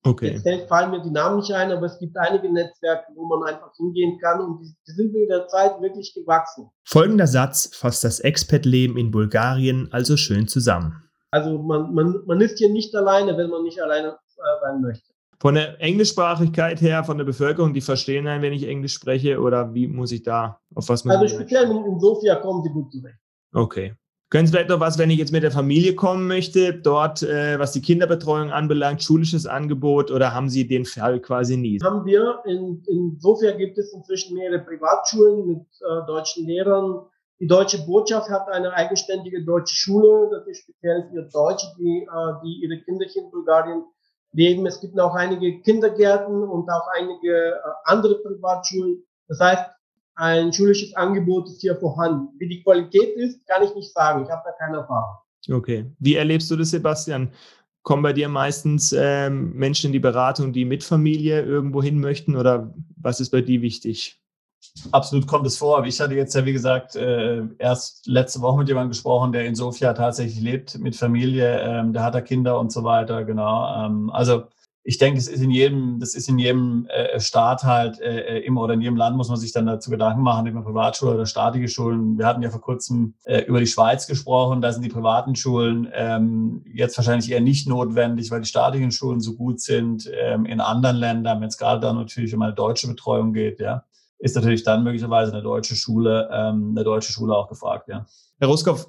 Okay. Jetzt fallen mir die Namen nicht ein, aber es gibt einige Netzwerke, wo man einfach hingehen kann und die, die sind mit der Zeit wirklich gewachsen. Folgender Satz fasst das Expat-Leben in Bulgarien also schön zusammen. Also man, man, man ist hier nicht alleine, wenn man nicht alleine äh, sein möchte von der Englischsprachigkeit her, von der Bevölkerung, die verstehen einen, wenn ich Englisch spreche, oder wie muss ich da, auf was muss Also speziell in Sofia kommen sie gut zurecht. Okay. Können Sie vielleicht noch was, wenn ich jetzt mit der Familie kommen möchte, dort, äh, was die Kinderbetreuung anbelangt, schulisches Angebot oder haben Sie den Fall quasi nie? Haben wir. In, in Sofia gibt es inzwischen mehrere Privatschulen mit äh, deutschen Lehrern. Die deutsche Botschaft hat eine eigenständige deutsche Schule, das ist speziell für Deutsche, die, äh, die ihre Kinderchen in Bulgarien leben. Es gibt auch einige Kindergärten und auch einige äh, andere Privatschulen. Das heißt, ein schulisches Angebot ist hier vorhanden. Wie die Qualität ist, kann ich nicht sagen. Ich habe da keine Erfahrung. Okay. Wie erlebst du das, Sebastian? Kommen bei dir meistens ähm, Menschen in die Beratung, die mit Familie irgendwo hin möchten oder was ist bei dir wichtig? Absolut kommt es vor. Ich hatte jetzt ja, wie gesagt, äh, erst letzte Woche mit jemandem gesprochen, der in Sofia tatsächlich lebt, mit Familie, ähm, der hat da Kinder und so weiter, genau. Ähm, also ich denke, es ist in jedem, das ist in jedem äh, Staat halt äh, äh, immer oder in jedem Land muss man sich dann dazu Gedanken machen, über Privatschulen oder staatliche Schulen. Wir hatten ja vor kurzem äh, über die Schweiz gesprochen, da sind die privaten Schulen ähm, jetzt wahrscheinlich eher nicht notwendig, weil die staatlichen Schulen so gut sind. Ähm, in anderen Ländern, wenn es gerade dann natürlich um eine deutsche Betreuung geht, ja, ist natürlich dann möglicherweise eine deutsche Schule, ähm, eine deutsche Schule auch gefragt, ja. Herr Ruskow,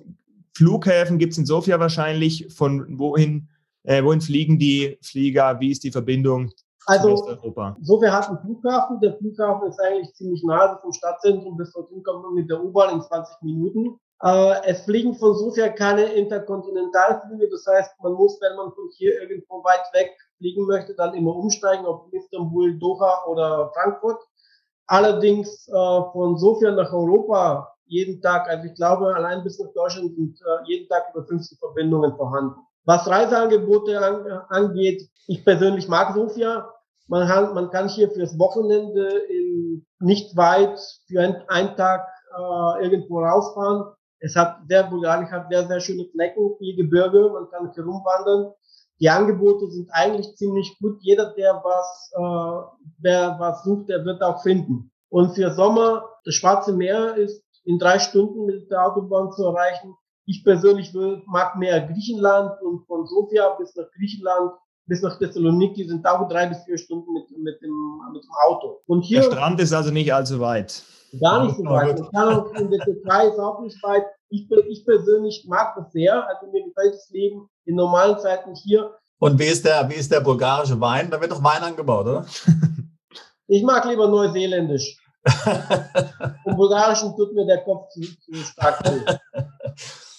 Flughäfen gibt es in Sofia wahrscheinlich. Von wohin äh, wohin fliegen die Flieger? Wie ist die Verbindung also, Westeuropa? So, wir hatten Flughafen. Der Flughafen ist eigentlich ziemlich nah also vom Stadtzentrum bis dorthin kommt man mit der U-Bahn in 20 Minuten. Äh, es fliegen von Sofia keine Interkontinentalflüge. Das heißt, man muss, wenn man von hier irgendwo weit weg fliegen möchte, dann immer umsteigen, ob Istanbul, Doha oder Frankfurt. Allerdings äh, von Sofia nach Europa jeden Tag, also ich glaube, allein bis nach Deutschland sind äh, jeden Tag über 50 Verbindungen vorhanden. Was Reiseangebote an, angeht, ich persönlich mag Sofia. Man kann, man kann hier fürs Wochenende in, nicht weit für ein, einen Tag äh, irgendwo rausfahren. Es hat sehr Bulgarien hat sehr, sehr schöne Flecken, viel Gebirge, man kann herumwandern. Die Angebote sind eigentlich ziemlich gut. Jeder, der was, äh, wer was sucht, der wird auch finden. Und für Sommer, das Schwarze Meer ist in drei Stunden mit der Autobahn zu erreichen. Ich persönlich will, mag mehr Griechenland und von Sofia bis nach Griechenland bis nach Thessaloniki sind auch drei bis vier Stunden mit, mit, dem, mit dem Auto. Und hier, der Strand ist also nicht allzu weit. Gar nicht so weit. Auch in der Türkei ist auch nicht weit. Ich, ich persönlich mag das sehr. Also mir gefällt das Leben in normalen Zeiten hier. Und wie ist der, wie ist der bulgarische Wein? Da wird doch Wein angebaut, oder? ich mag lieber neuseeländisch. Im Bulgarischen tut mir der Kopf zu, zu stark weh.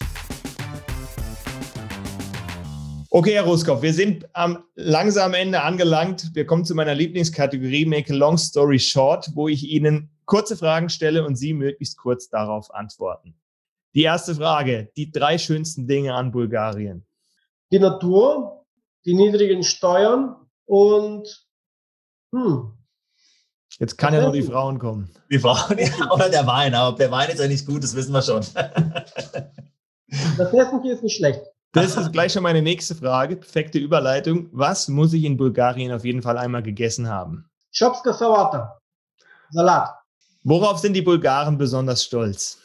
Okay, Herr Ruskow, wir sind am langsam Ende angelangt. Wir kommen zu meiner Lieblingskategorie Make a Long Story Short, wo ich Ihnen kurze Fragen stelle und Sie möglichst kurz darauf antworten. Die erste Frage, die drei schönsten Dinge an Bulgarien. Die Natur, die niedrigen Steuern und hm, Jetzt kann ja nur die Frauen kommen. Die Frauen, ja, oder der Wein. Aber der Wein ist ja nicht gut, das wissen wir schon. Das Essen hier ist nicht schlecht. Das ist gleich schon meine nächste Frage. Perfekte Überleitung. Was muss ich in Bulgarien auf jeden Fall einmal gegessen haben? Schopska Salata. Salat. Worauf sind die Bulgaren besonders stolz?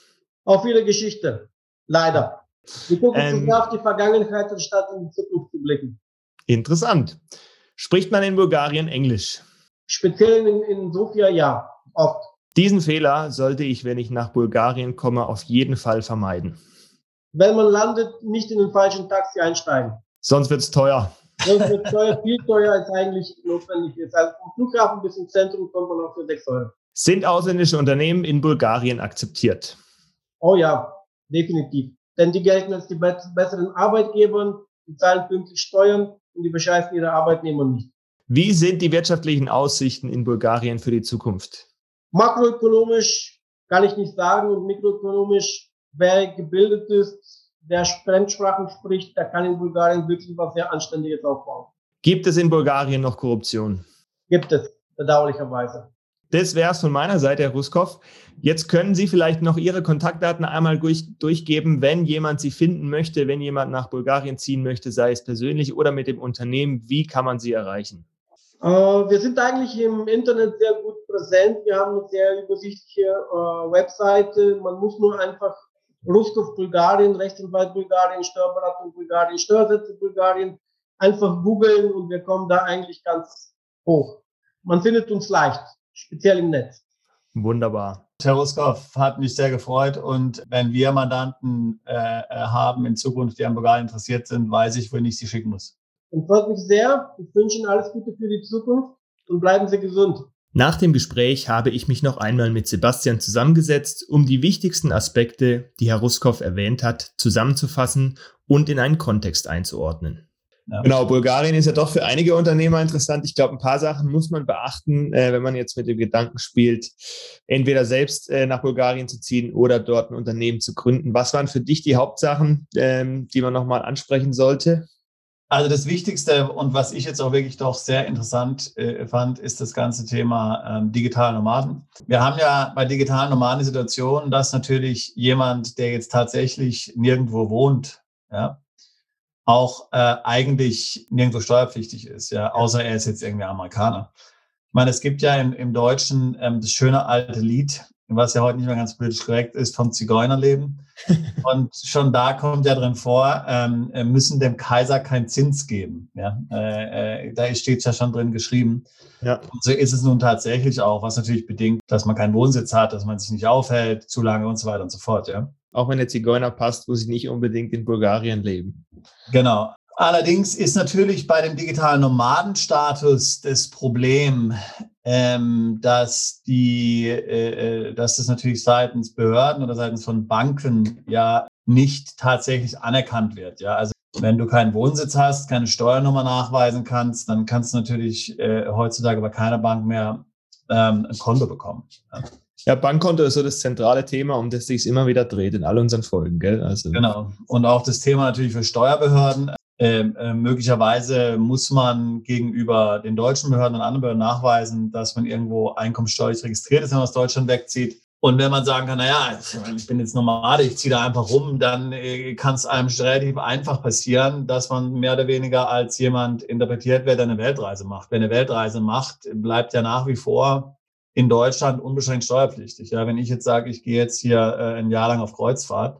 Auf ihre Geschichte. Leider. Die gucken ähm, auf die Vergangenheit anstatt in die Zukunft zu blicken. Interessant. Spricht man in Bulgarien Englisch? Speziell in, in Sofia ja, oft. Diesen Fehler sollte ich, wenn ich nach Bulgarien komme, auf jeden Fall vermeiden wenn man landet, nicht in den falschen Taxi einsteigen. Sonst wird es teuer. Sonst wird es teuer, viel teuer als eigentlich notwendig ist. Also vom Flughafen bis ins Zentrum kommt man auch für 6 Euro. Sind ausländische Unternehmen in Bulgarien akzeptiert? Oh ja, definitiv. Denn die gelten als die besseren Arbeitgeber, die zahlen pünktlich Steuern und die bescheißen ihre Arbeitnehmer nicht. Wie sind die wirtschaftlichen Aussichten in Bulgarien für die Zukunft? Makroökonomisch kann ich nicht sagen und mikroökonomisch wer gebildet ist, der Fremdsprachen spricht, der kann in Bulgarien wirklich was sehr Anständiges aufbauen. Gibt es in Bulgarien noch Korruption? Gibt es, bedauerlicherweise. Das wäre es von meiner Seite, Herr Ruskow. Jetzt können Sie vielleicht noch Ihre Kontaktdaten einmal durch, durchgeben, wenn jemand Sie finden möchte, wenn jemand nach Bulgarien ziehen möchte, sei es persönlich oder mit dem Unternehmen. Wie kann man Sie erreichen? Äh, wir sind eigentlich im Internet sehr gut präsent. Wir haben eine sehr übersichtliche äh, Webseite. Man muss nur einfach Ruskov Bulgarien, Rechtsanwalt Bulgarien, Steuerberatung Bulgarien, Steuersätze Bulgarien. Einfach googeln und wir kommen da eigentlich ganz hoch. Man findet uns leicht, speziell im Netz. Wunderbar. Herr Ruskov hat mich sehr gefreut und wenn wir Mandanten äh, äh, haben in Zukunft, die an Bulgarien interessiert sind, weiß ich, wohin ich sie schicken muss. Und freut mich sehr. Ich wünsche Ihnen alles Gute für die Zukunft und bleiben Sie gesund. Nach dem Gespräch habe ich mich noch einmal mit Sebastian zusammengesetzt, um die wichtigsten Aspekte, die Herr Ruskow erwähnt hat, zusammenzufassen und in einen Kontext einzuordnen. Ja. Genau, Bulgarien ist ja doch für einige Unternehmer interessant. Ich glaube, ein paar Sachen muss man beachten, äh, wenn man jetzt mit dem Gedanken spielt, entweder selbst äh, nach Bulgarien zu ziehen oder dort ein Unternehmen zu gründen. Was waren für dich die Hauptsachen, ähm, die man nochmal ansprechen sollte? Also das Wichtigste und was ich jetzt auch wirklich doch sehr interessant äh, fand, ist das ganze Thema ähm, digitale Nomaden. Wir haben ja bei digitalen Nomaden die Situation, dass natürlich jemand, der jetzt tatsächlich nirgendwo wohnt, ja, auch äh, eigentlich nirgendwo steuerpflichtig ist, ja, außer er ist jetzt irgendwie Amerikaner. Ich meine, es gibt ja im, im Deutschen ähm, das schöne alte Lied, was ja heute nicht mehr ganz politisch korrekt ist, vom Zigeunerleben. Und schon da kommt ja drin vor, ähm, äh, müssen dem Kaiser keinen Zins geben. Ja? Äh, äh, da steht ja schon drin geschrieben. Ja. Und so ist es nun tatsächlich auch, was natürlich bedingt, dass man keinen Wohnsitz hat, dass man sich nicht aufhält, zu lange und so weiter und so fort. Ja? Auch wenn der Zigeuner passt, wo sie nicht unbedingt in Bulgarien leben. Genau. Allerdings ist natürlich bei dem digitalen Nomadenstatus das Problem, ähm, dass die, äh, äh, dass das natürlich seitens Behörden oder seitens von Banken ja nicht tatsächlich anerkannt wird. Ja, also wenn du keinen Wohnsitz hast, keine Steuernummer nachweisen kannst, dann kannst du natürlich äh, heutzutage bei keiner Bank mehr ähm, ein Konto bekommen. Ja. ja. Bankkonto ist so das zentrale Thema, um das sich immer wieder dreht in all unseren Folgen, gell? Also. Genau. Und auch das Thema natürlich für Steuerbehörden. Ähm, äh, möglicherweise muss man gegenüber den deutschen Behörden und anderen Behörden nachweisen, dass man irgendwo einkommenssteuerlich registriert ist, wenn man aus Deutschland wegzieht. Und wenn man sagen kann, naja, ich bin jetzt Nomade, ich ziehe da einfach rum, dann äh, kann es einem relativ einfach passieren, dass man mehr oder weniger als jemand interpretiert wird, der eine Weltreise macht. Wer eine Weltreise macht, bleibt ja nach wie vor in Deutschland unbeschränkt steuerpflichtig. Ja, wenn ich jetzt sage, ich gehe jetzt hier äh, ein Jahr lang auf Kreuzfahrt,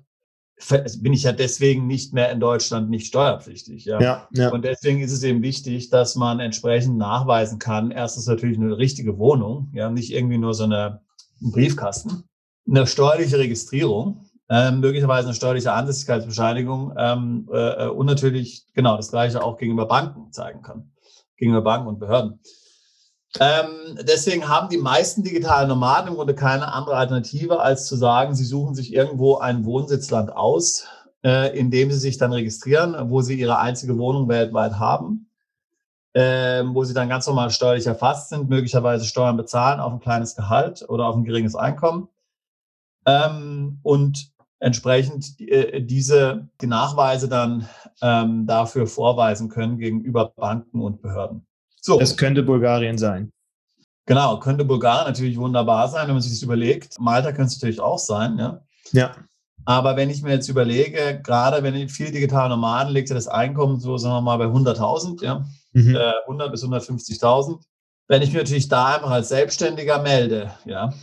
bin ich ja deswegen nicht mehr in Deutschland nicht steuerpflichtig. Ja? Ja, ja. Und deswegen ist es eben wichtig, dass man entsprechend nachweisen kann. Erstens natürlich eine richtige Wohnung, ja, nicht irgendwie nur so eine, ein Briefkasten, eine steuerliche Registrierung, ähm, möglicherweise eine steuerliche Ansässigkeitsbescheinigung ähm, äh, und natürlich genau das Gleiche auch gegenüber Banken zeigen kann, gegenüber Banken und Behörden. Ähm, deswegen haben die meisten digitalen Nomaden im Grunde keine andere Alternative, als zu sagen, sie suchen sich irgendwo ein Wohnsitzland aus, äh, in dem sie sich dann registrieren, wo sie ihre einzige Wohnung weltweit haben, äh, wo sie dann ganz normal steuerlich erfasst sind, möglicherweise Steuern bezahlen auf ein kleines Gehalt oder auf ein geringes Einkommen ähm, und entsprechend äh, diese die Nachweise dann ähm, dafür vorweisen können gegenüber Banken und Behörden. So. Das könnte Bulgarien sein. Genau, könnte Bulgarien natürlich wunderbar sein, wenn man sich das überlegt. Malta könnte es natürlich auch sein, ja. Ja. Aber wenn ich mir jetzt überlege, gerade wenn ich viel digitale Nomaden liegt ja das Einkommen so, sagen wir mal, bei 100.000, ja, mhm. äh, 100 bis 150.000. Wenn ich mich natürlich da einfach als Selbstständiger melde, ja,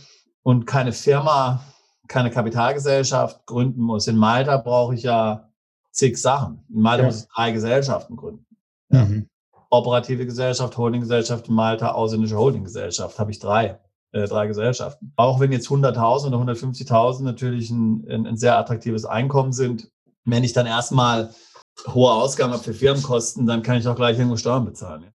und keine Firma, keine Kapitalgesellschaft gründen muss. In Malta brauche ich ja zig Sachen. In Malta ja. muss ich drei Gesellschaften gründen. Ja. Mhm operative Gesellschaft, Holdinggesellschaft in Malta, ausländische Holdinggesellschaft. Habe ich drei, äh, drei Gesellschaften. Auch wenn jetzt 100.000 oder 150.000 natürlich ein, ein, ein, sehr attraktives Einkommen sind, wenn ich dann erstmal hohe Ausgaben habe für Firmenkosten, dann kann ich auch gleich irgendwo Steuern bezahlen. Ja.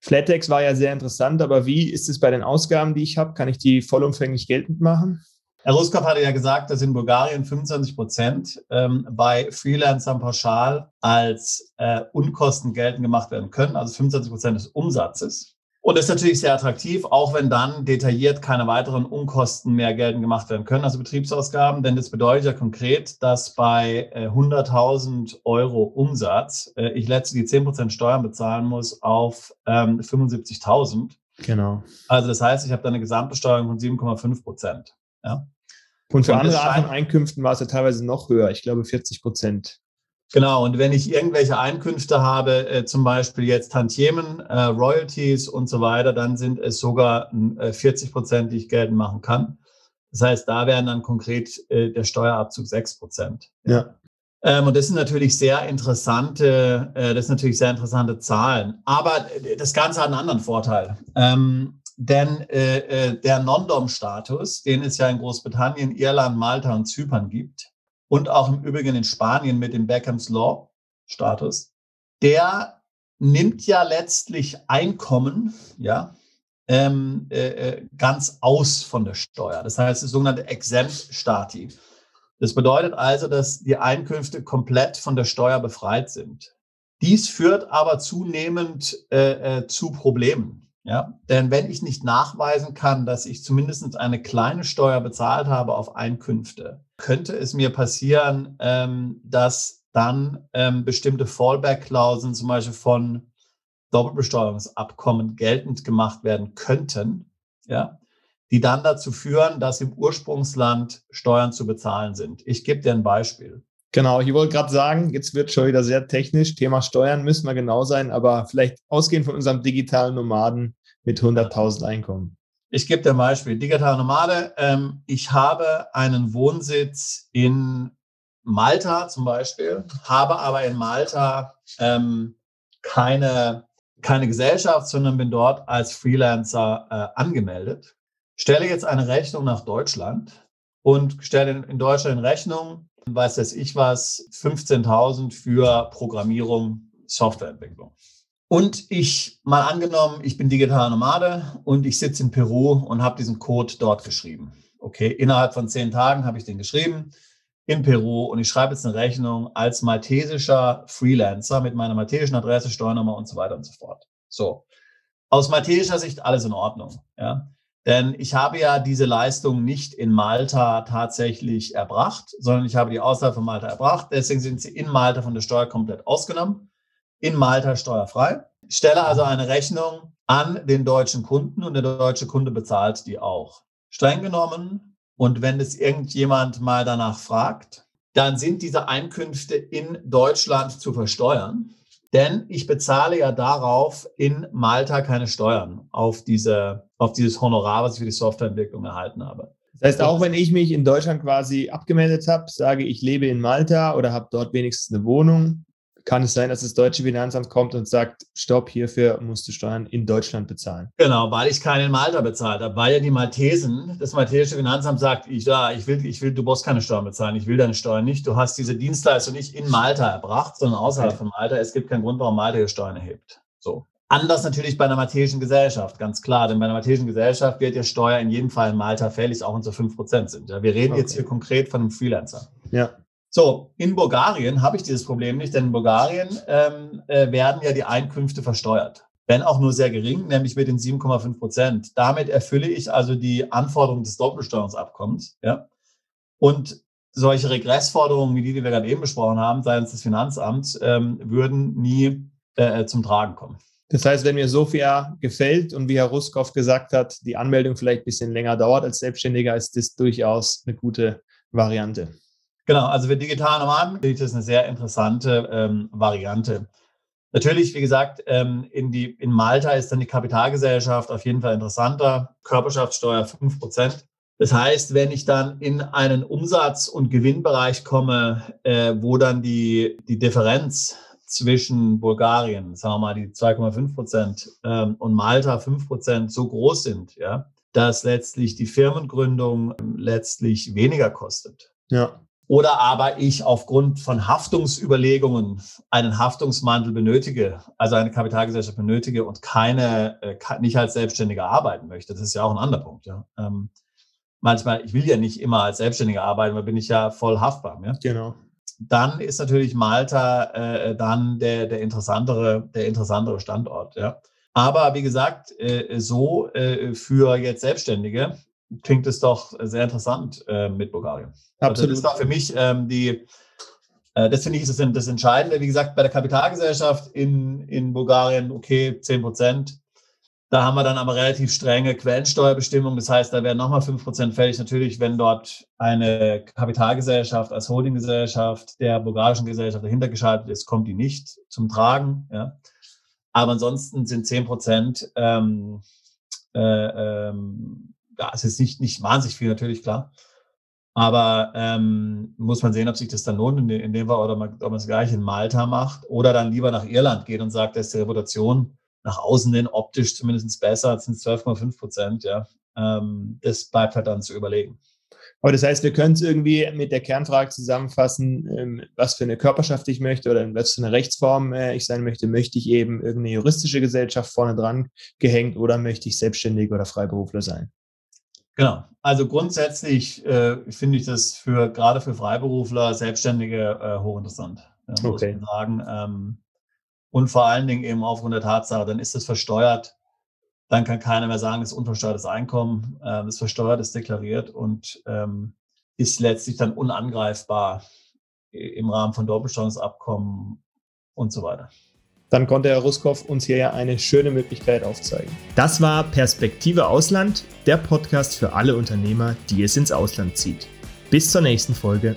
Flatex war ja sehr interessant, aber wie ist es bei den Ausgaben, die ich habe? Kann ich die vollumfänglich geltend machen? Herr Ruskopf hatte ja gesagt, dass in Bulgarien 25 Prozent ähm, bei Freelancern pauschal als äh, Unkosten geltend gemacht werden können, also 25 Prozent des Umsatzes. Und das ist natürlich sehr attraktiv, auch wenn dann detailliert keine weiteren Unkosten mehr geltend gemacht werden können, also Betriebsausgaben. Denn das bedeutet ja konkret, dass bei äh, 100.000 Euro Umsatz äh, ich letztlich die 10 Prozent Steuern bezahlen muss auf ähm, 75.000. Genau. Also das heißt, ich habe da eine Gesamtbesteuerung von 7,5 Prozent. Ja. Und für und andere Arten von Einkünften war es ja teilweise noch höher, ich glaube 40 Prozent. Genau, und wenn ich irgendwelche Einkünfte habe, äh, zum Beispiel jetzt Tantiemen, äh, Royalties und so weiter, dann sind es sogar äh, 40 Prozent, die ich geltend machen kann. Das heißt, da wären dann konkret äh, der Steuerabzug 6 Prozent. Ja. Ähm, und das sind natürlich sehr interessante, äh, das sind natürlich sehr interessante Zahlen. Aber äh, das Ganze hat einen anderen Vorteil. Ähm, denn äh, äh, der Non-Dom-Status, den es ja in Großbritannien, Irland, Malta und Zypern gibt und auch im Übrigen in Spanien mit dem Beckhams Law-Status, der nimmt ja letztlich Einkommen, ja, ähm, äh, äh ganz aus von der Steuer. Das heißt, das sogenannte Exempt Stati. Das bedeutet also, dass die Einkünfte komplett von der Steuer befreit sind. Dies führt aber zunehmend äh, äh, zu Problemen. Ja, denn wenn ich nicht nachweisen kann, dass ich zumindest eine kleine Steuer bezahlt habe auf Einkünfte, könnte es mir passieren, ähm, dass dann ähm, bestimmte Fallback-Klauseln zum Beispiel von Doppelbesteuerungsabkommen geltend gemacht werden könnten, ja, die dann dazu führen, dass im Ursprungsland Steuern zu bezahlen sind. Ich gebe dir ein Beispiel. Genau, ich wollte gerade sagen, jetzt wird schon wieder sehr technisch. Thema Steuern müssen wir genau sein, aber vielleicht ausgehend von unserem digitalen Nomaden mit 100.000 Einkommen. Ich gebe dir ein Beispiel. Digitale Nomade. Ähm, ich habe einen Wohnsitz in Malta zum Beispiel, habe aber in Malta ähm, keine, keine Gesellschaft, sondern bin dort als Freelancer äh, angemeldet. Stelle jetzt eine Rechnung nach Deutschland und stelle in, Deutschland in Rechnung, weiß das ich was, 15.000 für Programmierung, Softwareentwicklung. Und ich mal angenommen, ich bin digitaler Nomade und ich sitze in Peru und habe diesen Code dort geschrieben. Okay, innerhalb von zehn Tagen habe ich den geschrieben in Peru und ich schreibe jetzt eine Rechnung als maltesischer Freelancer mit meiner maltesischen Adresse, Steuernummer und so weiter und so fort. So. Aus maltesischer Sicht alles in Ordnung. Ja. Denn ich habe ja diese Leistung nicht in Malta tatsächlich erbracht, sondern ich habe die außerhalb von Malta erbracht. Deswegen sind sie in Malta von der Steuer komplett ausgenommen in Malta steuerfrei. Ich stelle also eine Rechnung an den deutschen Kunden und der deutsche Kunde bezahlt die auch. Streng genommen, und wenn es irgendjemand mal danach fragt, dann sind diese Einkünfte in Deutschland zu versteuern. Denn ich bezahle ja darauf in Malta keine Steuern auf, diese, auf dieses Honorar, was ich für die Softwareentwicklung erhalten habe. Das heißt, auch wenn ich mich in Deutschland quasi abgemeldet habe, sage ich lebe in Malta oder habe dort wenigstens eine Wohnung, kann es sein, dass das deutsche Finanzamt kommt und sagt, stopp, hierfür musst du Steuern in Deutschland bezahlen. Genau, weil ich keine in Malta bezahlt habe, weil ja die Maltesen, das maltesische Finanzamt sagt, ich, ja, ich will, ich will, du brauchst keine Steuern bezahlen, ich will deine Steuern nicht. Du hast diese Dienstleistung nicht in Malta erbracht, sondern außerhalb okay. von Malta. Es gibt keinen Grund, warum Malta hier Steuern erhebt. So. Anders natürlich bei einer maltesischen Gesellschaft, ganz klar. Denn bei einer maltesischen Gesellschaft wird ja Steuer in jedem Fall in Malta fällig, auch unter 5% sind. Ja, wir reden okay. jetzt hier konkret von einem Freelancer. Ja. So, in Bulgarien habe ich dieses Problem nicht, denn in Bulgarien ähm, äh, werden ja die Einkünfte versteuert. Wenn auch nur sehr gering, nämlich mit den 7,5 Prozent. Damit erfülle ich also die Anforderungen des Doppelsteuerungsabkommens. Ja? Und solche Regressforderungen wie die, die wir gerade eben besprochen haben, seitens des Finanzamts, ähm, würden nie äh, zum Tragen kommen. Das heißt, wenn mir Sofia gefällt und wie Herr Ruskow gesagt hat, die Anmeldung vielleicht ein bisschen länger dauert als Selbstständiger, ist das durchaus eine gute Variante. Genau, also für digitale Nomaden ich das eine sehr interessante ähm, Variante. Natürlich, wie gesagt, ähm, in, die, in Malta ist dann die Kapitalgesellschaft auf jeden Fall interessanter. Körperschaftssteuer 5%. Das heißt, wenn ich dann in einen Umsatz- und Gewinnbereich komme, äh, wo dann die, die Differenz zwischen Bulgarien, sagen wir mal die 2,5 Prozent ähm, und Malta 5 Prozent so groß sind, ja, dass letztlich die Firmengründung ähm, letztlich weniger kostet. Ja oder aber ich aufgrund von Haftungsüberlegungen einen Haftungsmantel benötige, also eine Kapitalgesellschaft benötige und keine, äh, nicht als Selbstständiger arbeiten möchte. Das ist ja auch ein anderer Punkt. Ja. Ähm, manchmal, ich will ja nicht immer als Selbstständiger arbeiten, weil bin ich ja voll haftbar. Ja? Genau. Dann ist natürlich Malta äh, dann der, der, interessantere, der interessantere Standort. Ja. Aber wie gesagt, äh, so äh, für jetzt Selbstständige klingt es doch sehr interessant äh, mit Bulgarien. Absolut. Also das ist auch für mich ähm, die, äh, das finde ich ist das, das Entscheidende. Wie gesagt, bei der Kapitalgesellschaft in, in Bulgarien, okay, 10 Prozent. Da haben wir dann aber relativ strenge Quellensteuerbestimmungen. Das heißt, da werden nochmal 5 Prozent fällig. Natürlich, wenn dort eine Kapitalgesellschaft als Holdinggesellschaft der bulgarischen Gesellschaft dahinter geschaltet ist, kommt die nicht zum Tragen. Ja. Aber ansonsten sind 10 Prozent ähm, äh, ähm, ja, es ist nicht, nicht wahnsinnig viel, natürlich, klar. Aber ähm, muss man sehen, ob sich das dann lohnt, in, dem Fall, oder man, ob man es gleich in Malta macht oder dann lieber nach Irland geht und sagt, dass die Reputation nach außen hin optisch zumindest besser, das sind 12,5 Prozent, ja. Ähm, das bleibt halt dann zu überlegen. Aber das heißt, wir können es irgendwie mit der Kernfrage zusammenfassen, ähm, was für eine Körperschaft ich möchte oder in was für eine Rechtsform äh, ich sein möchte. Möchte ich eben irgendeine juristische Gesellschaft vorne dran gehängt oder möchte ich selbstständig oder Freiberufler sein? Genau. Also grundsätzlich äh, finde ich das für gerade für Freiberufler, Selbstständige äh, hochinteressant. Ja, muss okay. man sagen. Ähm, und vor allen Dingen eben aufgrund der Tatsache, dann ist es versteuert. Dann kann keiner mehr sagen, es ist unversteuertes Einkommen. Ähm, ist versteuert, ist deklariert und ähm, ist letztlich dann unangreifbar im Rahmen von Doppelsteuerungsabkommen und so weiter dann konnte Herr Ruskow uns hier ja eine schöne Möglichkeit aufzeigen. Das war Perspektive Ausland, der Podcast für alle Unternehmer, die es ins Ausland zieht. Bis zur nächsten Folge.